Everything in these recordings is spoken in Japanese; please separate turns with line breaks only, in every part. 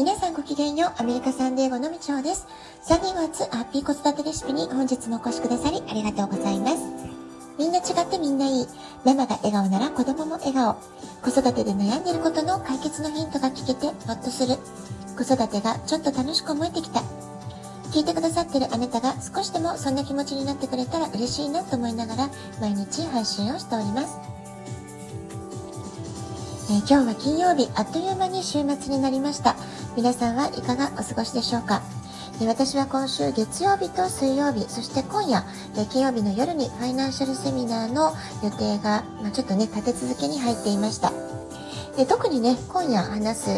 皆さんごきげんよう。アメリカサンデーゴのみちょうです。3月ハッピー子育てレシピに本日もお越しくださりありがとうございます。みんな違ってみんないい。ママが笑顔なら子供も笑顔。子育てで悩んでることの解決のヒントが聞けてほっとする。子育てがちょっと楽しく思えてきた。聞いてくださってるあなたが少しでもそんな気持ちになってくれたら嬉しいなと思いながら毎日配信をしております。えー、今日は金曜日、あっという間に週末になりました。皆さんはいかがお過ごしでしょうか？私は今週月曜日と水曜日、そして今夜、え金曜日の夜にファイナンシャルセミナーの予定が、まあ、ちょっとね、立て続けに入っていました。で特にね、今夜話す、え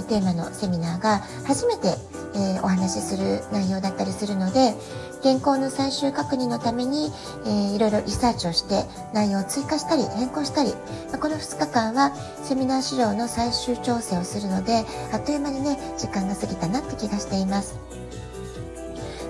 ー、テーマのセミナーが初めて、えー、お話しする内容だったりするので、原稿の最終確認のために、えー、いろいろリサーチをして内容を追加したり変更したり、まあ、この2日間はセミナー資料の最終調整をするのであっという間にね時間が過ぎたなって気がしています。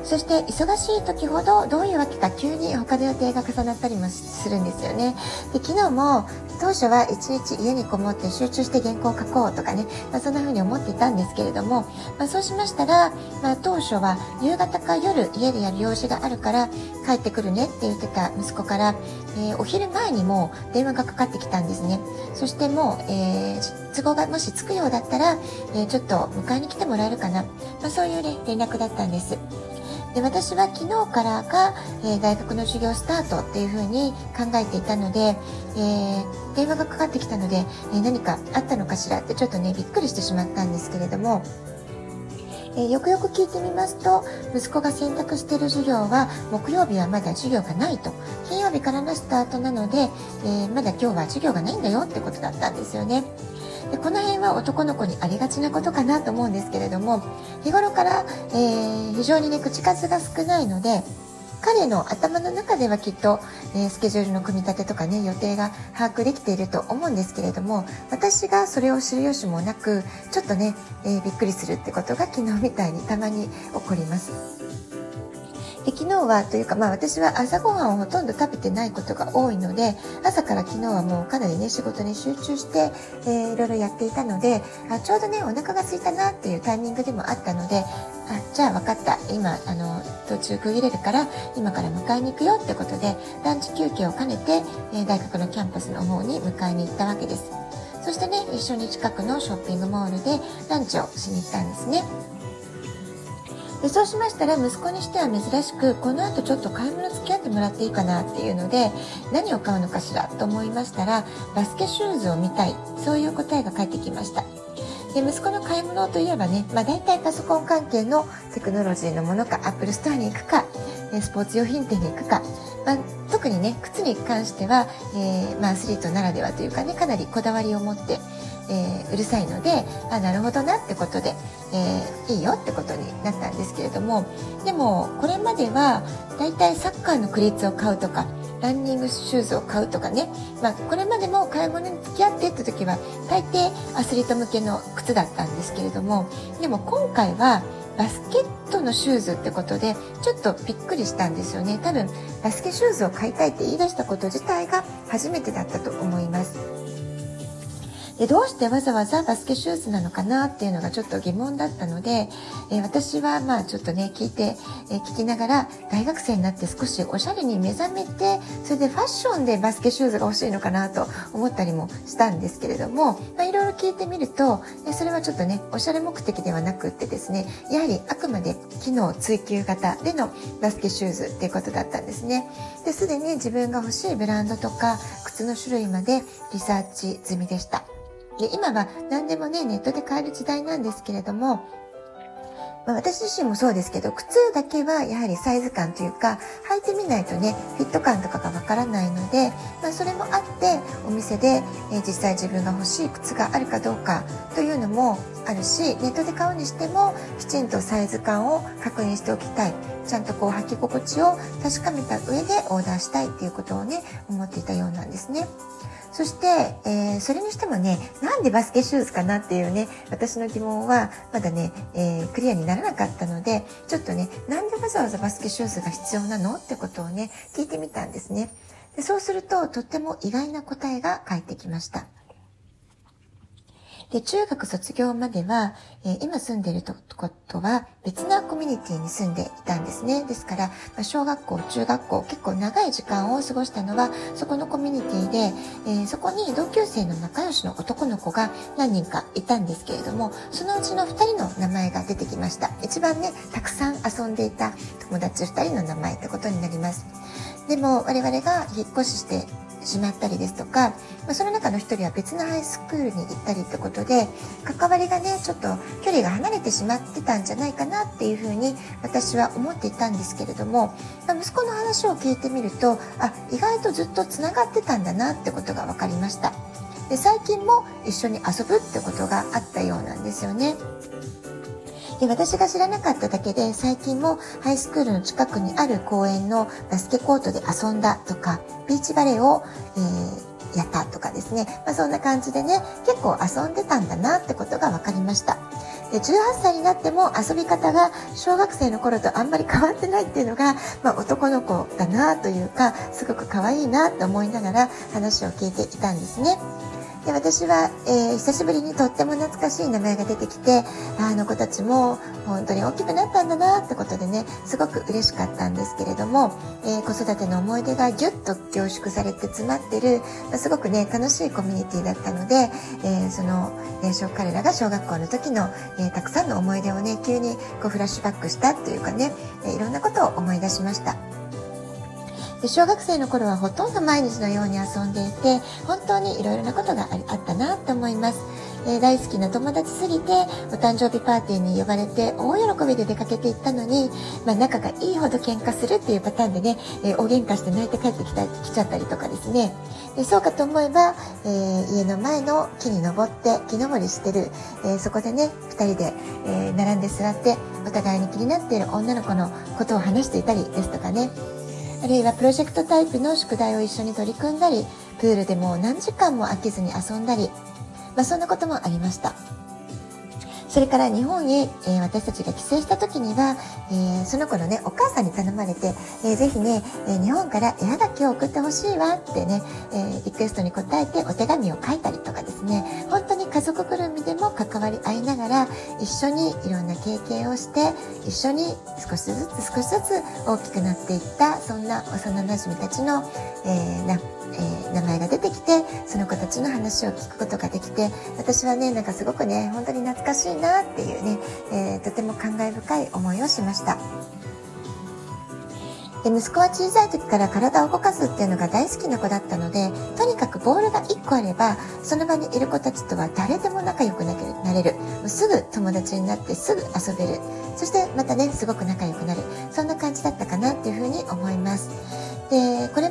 そして忙しい時ほどどういうわけか急に他の予定が重なったりもするんですよね。で昨日も当初は一日家にこもって集中して原稿を書こうとかね、まあ、そんな風に思っていたんですけれども、まあ、そうしましたら、まあ、当初は夕方か夜家でやる用事があるから帰ってくるねって言ってた息子から、えー、お昼前にも電話がかかってきたんですね。そしてもう、えー、都合がもしつくようだったら、えー、ちょっと迎えに来てもらえるかな、まそういう、ね、連絡だったんです。で私は昨日からが、えー、大学の授業スタートっていうふうに考えていたので、えー、電話がかかってきたので、えー、何かあったのかしらってちょっとねびっくりしてしまったんですけれどもえ、よくよく聞いてみますと息子が選択している授業は木曜日はまだ授業がないと金曜日からのスタートなので、え、まだ今日は授業がないんだよってことだったんですよね。でこの辺は男の子にありがちなことかなと思うんですけれども日頃から、えー、非常にね口数が少ないので彼の頭の中ではきっと、えー、スケジュールの組み立てとかね予定が把握できていると思うんですけれども私がそれを知る由もなくちょっとね、えー、びっくりするってことが昨日みたいにたまに起こります。で昨日はというかまあ私は朝ごはんをほとんど食べてないことが多いので朝から昨日はもうかなりね仕事に集中して、えー、いろいろやっていたのであちょうどねお腹が空いたなっていうタイミングでもあったのであじゃあ分かった。今あの途中区切れるから今から迎えに行くよってことでランチ休憩を兼ねて、えー、大学のキャンパスの方に迎えに行ったわけです。そしてね一緒に近くのショッピングモールでランチをしに行ったんですね。でそうしましたら息子にしては珍しくこの後ちょっと買い物付き合ってもらっていいかなっていうので何を買うのかしらと思いましたらバスケシューズを見たいそういう答えが返ってきました。で息子の買い物といえばね、まあ、大体パソコン関係のテクノロジーのものかアップルストアに行くかスポーツ用品店に行くか、まあ、特にね靴に関しては、えー、まあ、アスリートならではというかねかなりこだわりを持ってえー、うるさいのであなるほどなってことで、えー、いいよってことになったんですけれどもでもこれまではだいたいサッカーのクリーツを買うとかランニングシューズを買うとかね、まあ、これまでも買い物に付き合ってった時は大抵アスリート向けの靴だったんですけれどもでも今回はバスケットのシューズってことでちょっとびっくりしたんですよね多分バスケシューズを買いたいって言い出したこと自体が初めてだったと思います。でどうしてわざわざバスケシューズなのかなっていうのがちょっと疑問だったので、えー、私はまあちょっとね聞いて、えー、聞きながら大学生になって少しおしゃれに目覚めてそれでファッションでバスケシューズが欲しいのかなと思ったりもしたんですけれども、まあ、いろいろ聞いてみると、えそれはちょっとねおしゃれ目的ではなくってですねやはりあくまで機能追求型でのバスケシューズっていうことだったんですね。ですでに自分が欲しいブランドとか靴の種類までリサーチ済みでした。で今は何でもね、ネットで買える時代なんですけれども、まあ、私自身もそうですけど、靴だけはやはりサイズ感というか、履いてみないとね、フィット感とかがわからないので、まあ、それもあって、お店で、え、実際自分が欲しい靴があるかどうかというのもあるし、ネットで買うにしても、きちんとサイズ感を確認しておきたい。ちゃんとこう履き心地を確かめた上でオーダーしたいっていうことをね、思っていたようなんですね。そして、えー、それにしてもね、なんでバスケシューズかなっていうね、私の疑問はまだね、えー、クリアにならなかったので、ちょっとね、なんでわざわざバスケシューズが必要なのってことをね、聞いてみたんですね。でそうすると、とっても意外な答えが返ってきました。で、中学卒業までは、えー、今住んでいるとことは別なコミュニティに住んでいたんですね。ですから、まあ、小学校、中学校、結構長い時間を過ごしたのは、そこのコミュニティで、えー、そこに同級生の仲良しの男の子が何人かいたんですけれども、そのうちの2人の名前が出てきました。一番ね、たくさん遊んでいた友達2人の名前ってことになります。でも、我々が引っ越ししてしまったりですとか、まあ、その中の一人は別のハイスクールに行ったりってことで関わりがねちょっと距離が離れてしまってたんじゃないかなっていうふうに私は思っていたんですけれども、まあ、息子の話を聞いてみるとあ意外とずっとつながってたんだなってことが分かりましたで最近も一緒に遊ぶってことがあったようなんですよね。で私が知らなかっただけで最近もハイスクールの近くにある公園のバスケコートで遊んだとかビーチバレーを、えー、やったとかですね、まあ、そんな感じでね結構遊んでたんだなってことが分かりました。で18歳になっても遊び方が小学生の頃とあんまり変わってないっていうのが、まあ、男の子だなというかすごく可愛いなと思いながら話を聞いていたんですね。で私は、えー、久しぶりにとっても懐かしい名前が出てきてあの子たちも本当に大きくなったんだなってことでねすごく嬉しかったんですけれども、えー、子育ての思い出がぎゅっと凝縮されて詰まってるますごくね楽しいコミュニティだったので、えー、その、え、彼らが小学校の時の、えたくさんの思い出をね急にこうフラッシュバックしたというかね、えいろんなことを思い出しました。で小学生の頃はほとんど毎日のように遊んでいて本当にいろいろなことがあったなと思います。えー、大好きな友達すぎてお誕生日パーティーに呼ばれて大喜びで出かけていったのに、まあ、仲がいいほど喧嘩するっていうパターンでね、えー、大喧嘩して泣いて帰ってきた来ちゃったりとかですねでそうかと思えば、えー、家の前の木に登って木登りしてる、えそこでね2人で、え並んで座ってお互いに気になっている女の子のことを話していたりですとかねあるいはプロジェクトタイプの宿題を一緒に取り組んだりプールでも何時間も飽きずに遊んだり、まあ、そんなこともありました。それから日本へ、えー、私たちが帰省した時には、えー、その子のねお母さんに頼まれて、えー、ぜひね、え日本から絵はがきを送ってほしいわってね、えリクエストに応えてお手紙を書いたりとかですね本当に家族ぐるみでも関わり合いながら一緒にいろんな経験をして一緒に少しずつ少しずつ大きくなっていったそんな幼なじみたちの、えー話を聞くことができて私はねなんかすごくね本当に懐かしいなっていうね、えー、とても感慨深い思いをしました。で息子は小さい時から体を動かすっていうのが大好きな子だったのでとにかくボールが1個あればその場にいる子たちとは誰でも仲良くなれるすぐ友達になってすぐ遊べるそしてまたねすごく仲良くなるそんな感じだったかなっていうふうに思います。でこれ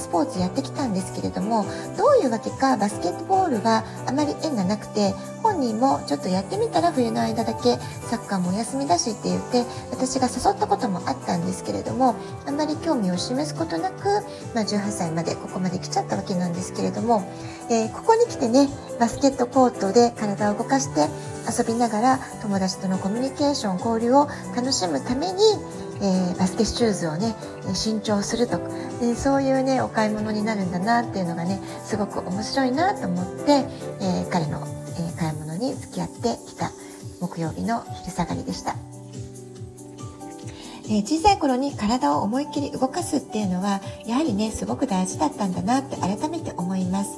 スポーツやってきたんですけれどもどういうわけかバスケットボールはあまり縁がなくて本人もちょっとやってみたら冬の間だけサッカーもお休みだしって言って私が誘ったこともあったんですけれどもあまり興味を示すことなく、まあ、18歳までここまで来ちゃったわけなんですけれども、えー、ここに来てねバスケットコートで体を動かして遊びながら友達とのコミュニケーション交流を楽しむためにえー、バスケシューズをね新調するとでそういうねお買い物になるんだなっていうのがねすごく面白いなと思って、えー、彼の、え買い物に付き合ってきた木曜日の昼下がりでした。え小さい頃に体を思いっきり動かすっていうのはやはりねすごく大事だったんだなって改めて思います。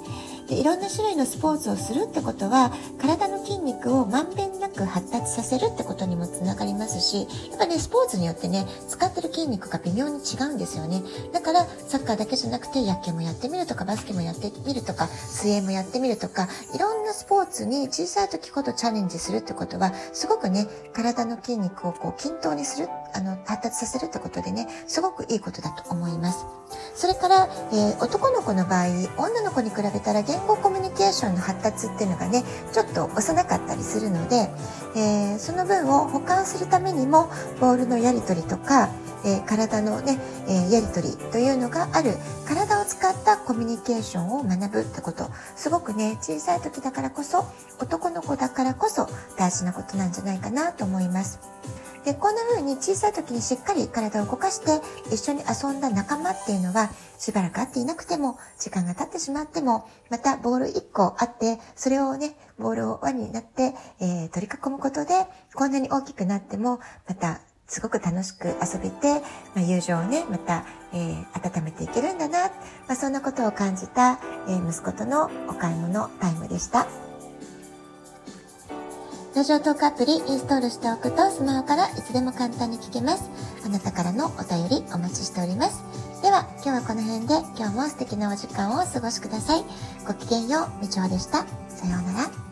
でいろんな種類のスポーツをするってことは体の筋肉をまんべんなく発達させるってことにもつながりますしやっぱねスポーツによってね使ってる筋肉が微妙に違うんですよね。だからサッカーだけじゃなくて野球もやってみるとかバスケもやってみるとか水泳もやってみるとかいろんなスポーツに小さい時ほどチャレンジするってことはすごくね体の筋肉をこう均等にするあの発達させるってことでねすごくいいことだと思います。それから、えー、男の子の場合女の子に比べたら言語コミュニケーションの発達っていうのがねちょっと幼かったりするので、えー、その分を補完するためにもボールのやり取りとか、えー、体のね、えやり取りというのがある。体を使ったコミュニケーションを学ぶってこと。すごくね小さい時だからこそ男の子だからこそ大事なことなんじゃないかなと思います。で、こんな風に小さい時にしっかり体を動かして一緒に遊んだ仲間っていうのはしばらく会っていなくても時間が経ってしまってもまたボール1個あってそれをね、ボールを輪になって、えー、取り囲むことでこんなに大きくなってもまたすごく楽しく遊べて、まあ、友情をね、また、えー、温めていけるんだな、まあ、そんなことを感じた、えー、息子とのお買い物タイムでした。ラジオトークアプリインストールしておくとスマホからいつでも簡単に聞けます。あなたからのお便りお待ちしております。では今日はこの辺で今日も素敵なお時間をお過ごしください。ごきげんよう、みちょでした。さようなら。